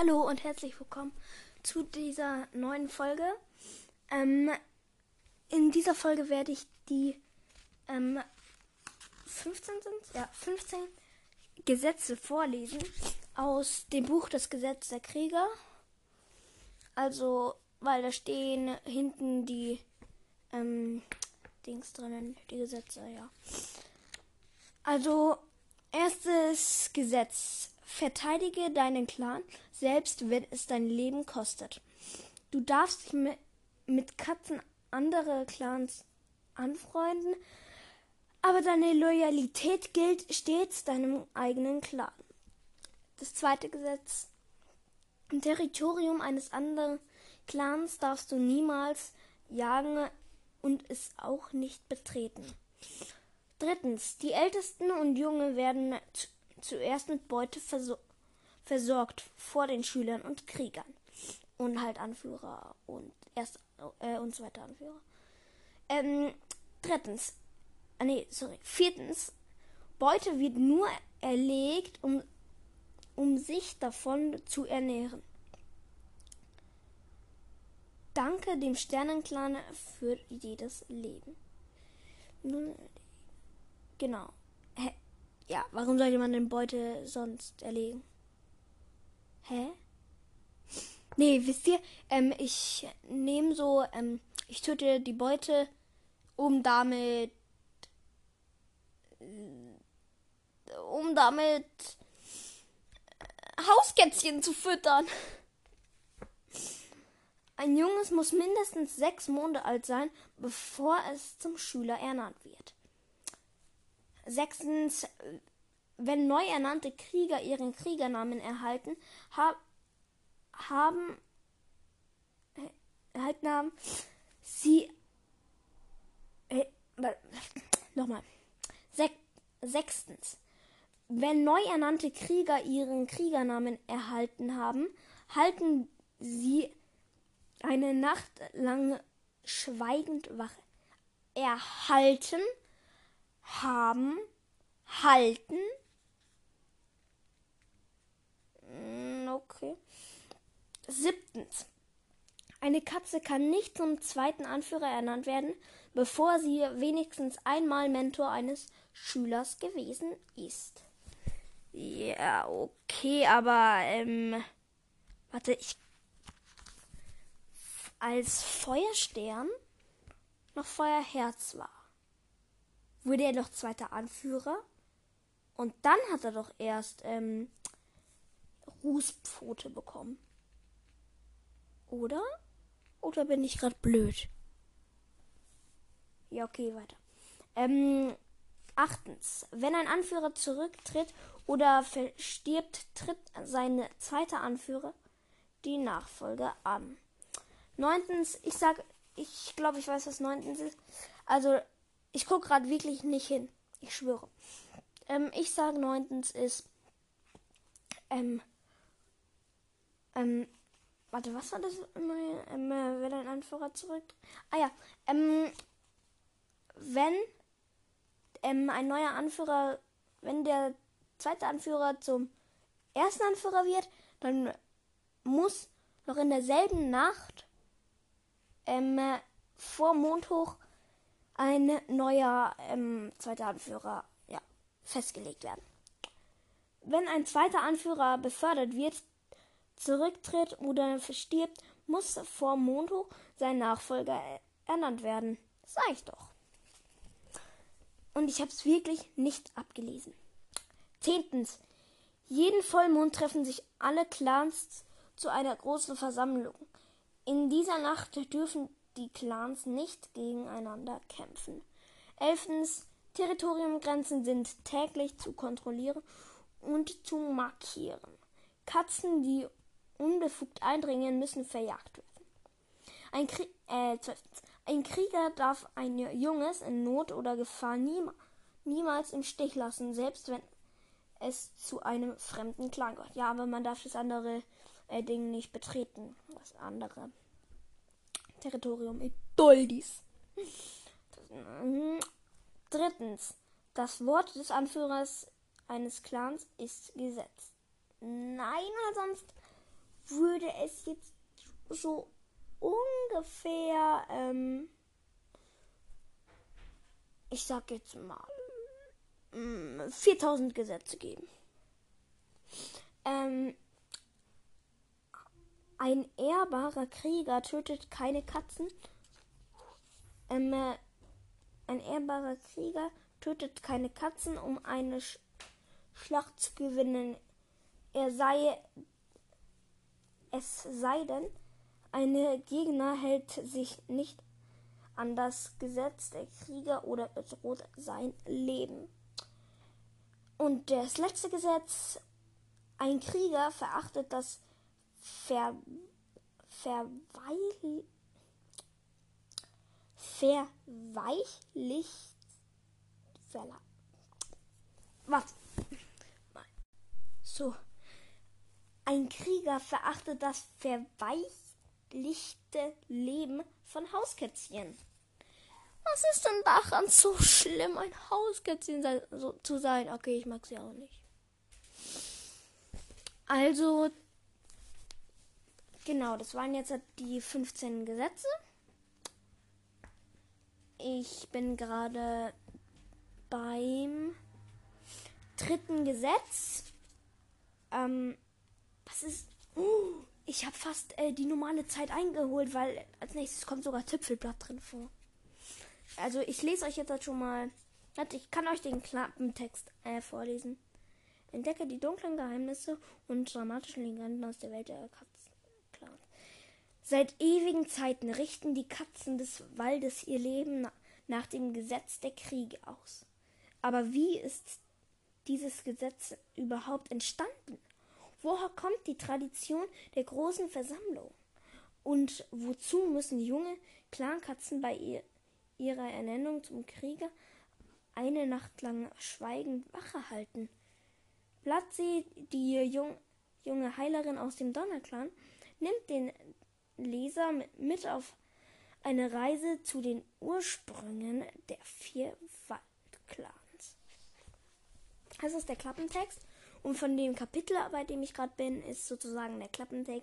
Hallo und herzlich willkommen zu dieser neuen Folge. Ähm, in dieser Folge werde ich die ähm, 15 sind ja 15 Gesetze vorlesen aus dem Buch Das Gesetz der Krieger. Also, weil da stehen hinten die ähm, Dings drinnen, die Gesetze, ja. Also, erstes Gesetz. Verteidige deinen Clan, selbst wenn es dein Leben kostet. Du darfst dich mit, Katzen anderer Clans anfreunden, aber deine Loyalität gilt stets deinem eigenen Clan. Das zweite Gesetz. Im Territorium eines anderen Clans darfst du niemals jagen und es auch nicht betreten. Drittens. Die Ältesten und Junge werden zuerst mit Beute versor versorgt vor den Schülern und Kriegern. Und halt Anführer und erst äh, und zweiter Anführer. Ähm, drittens. Ah, nee, sorry. Viertens. Beute wird nur erlegt, um, um sich davon zu ernähren. Danke dem Sternenclan für jedes Leben. Genau. Ja, warum sollte man den Beute sonst erlegen? Hä? Nee, wisst ihr, ähm, ich nehme so, ähm, ich töte die Beute, um damit, um damit äh, Hauskätzchen zu füttern. Ein Junges muss mindestens sechs Monate alt sein, bevor es zum Schüler ernannt wird. Sechstens, wenn neu ernannte Krieger ihren Kriegernamen erhalten, hab, haben, erhalten haben, sie, äh, nochmal, Sech, sechstens, wenn neu ernannte Krieger ihren Kriegernamen erhalten haben, halten sie eine Nacht lang schweigend Wache. Erhalten, haben, halten. Hm, okay. Siebtens. Eine Katze kann nicht zum zweiten Anführer ernannt werden, bevor sie wenigstens einmal Mentor eines Schülers gewesen ist. Ja, okay, aber ähm, warte, ich als Feuerstern noch Feuerherz war, wurde er doch zweiter Anführer. Und dann hat er doch erst ähm, Rußpfote bekommen. Oder? Oder bin ich gerade blöd? Ja, okay, weiter. Ähm, achtens. Wenn ein Anführer zurücktritt oder verstirbt, tritt sein zweiter Anführer die Nachfolge an. Neuntens, ich sag, ich glaube, ich weiß, was neuntens ist. Also, ich gucke gerade wirklich nicht hin. Ich schwöre. Ähm, ich sage neuntens ist, ähm, ähm, warte, was war das? Ähm, äh, wenn ein Anführer zurück. Ah ja, ähm, wenn ähm, ein neuer Anführer, wenn der zweite Anführer zum ersten Anführer wird, dann muss noch in derselben Nacht ähm, vor Mondhoch ein neuer ähm, zweiter Anführer ja, festgelegt werden. Wenn ein zweiter Anführer befördert wird, zurücktritt oder verstirbt, muss vor Mondhoch sein Nachfolger ernannt werden. Sag ich doch. Und ich habe es wirklich nicht abgelesen. Zehntens. Jeden Vollmond treffen sich alle Clans zu einer großen Versammlung. In dieser Nacht dürfen die Clans nicht gegeneinander kämpfen. Elftens, Territoriumgrenzen sind täglich zu kontrollieren und zu markieren. Katzen, die unbefugt eindringen, müssen verjagt werden. Ein, Krie äh, ein Krieger darf ein Junges in Not oder Gefahr niema niemals im Stich lassen, selbst wenn es zu einem fremden Clan gehört. Ja, aber man darf das andere äh, Ding nicht betreten. Das andere Territorium Idoldis. Drittens. Das Wort des Anführers eines Clans ist Gesetz. Nein, sonst würde es jetzt so ungefähr, ähm, ich sag jetzt mal, 4000 mm, Gesetze geben. Ähm, ein ehrbarer Krieger tötet keine Katzen. Ähm, äh, ein ehrbarer Krieger tötet keine Katzen, um eine Sch Schlacht zu gewinnen. Er sei es sei denn, ein Gegner hält sich nicht an das Gesetz der Krieger oder bedroht sein Leben. Und das letzte Gesetz, ein Krieger verachtet das Ver Verweil Verweichlicht Verla Was? So. Ein Krieger verachtet das verweichlichte Leben von Hauskätzchen. Was ist denn daran so schlimm, ein Hauskätzchen sein, so, zu sein? Okay, ich mag sie auch nicht. Also, genau, das waren jetzt die 15 Gesetze. Ich bin gerade beim dritten Gesetz. Ähm, was ist. Uh, ich habe fast äh, die normale Zeit eingeholt, weil als nächstes kommt sogar Zipfelblatt drin vor. Also ich lese euch jetzt halt schon mal. Ich kann euch den Klappentext äh, vorlesen. Entdecke die dunklen Geheimnisse und dramatischen Legenden aus der Welt der. Seit ewigen Zeiten richten die Katzen des Waldes ihr Leben nach dem Gesetz der Kriege aus. Aber wie ist dieses Gesetz überhaupt entstanden? Woher kommt die Tradition der großen Versammlung? Und wozu müssen junge Clankatzen bei ihr, ihrer Ernennung zum Krieger eine Nacht lang schweigend Wache halten? Blattsee, die jung, junge Heilerin aus dem Donnerclan, nimmt den Leser mit auf eine Reise zu den Ursprüngen der vier Waldclans. Das ist der Klappentext und von dem Kapitel, bei dem ich gerade bin, ist sozusagen der Klappentext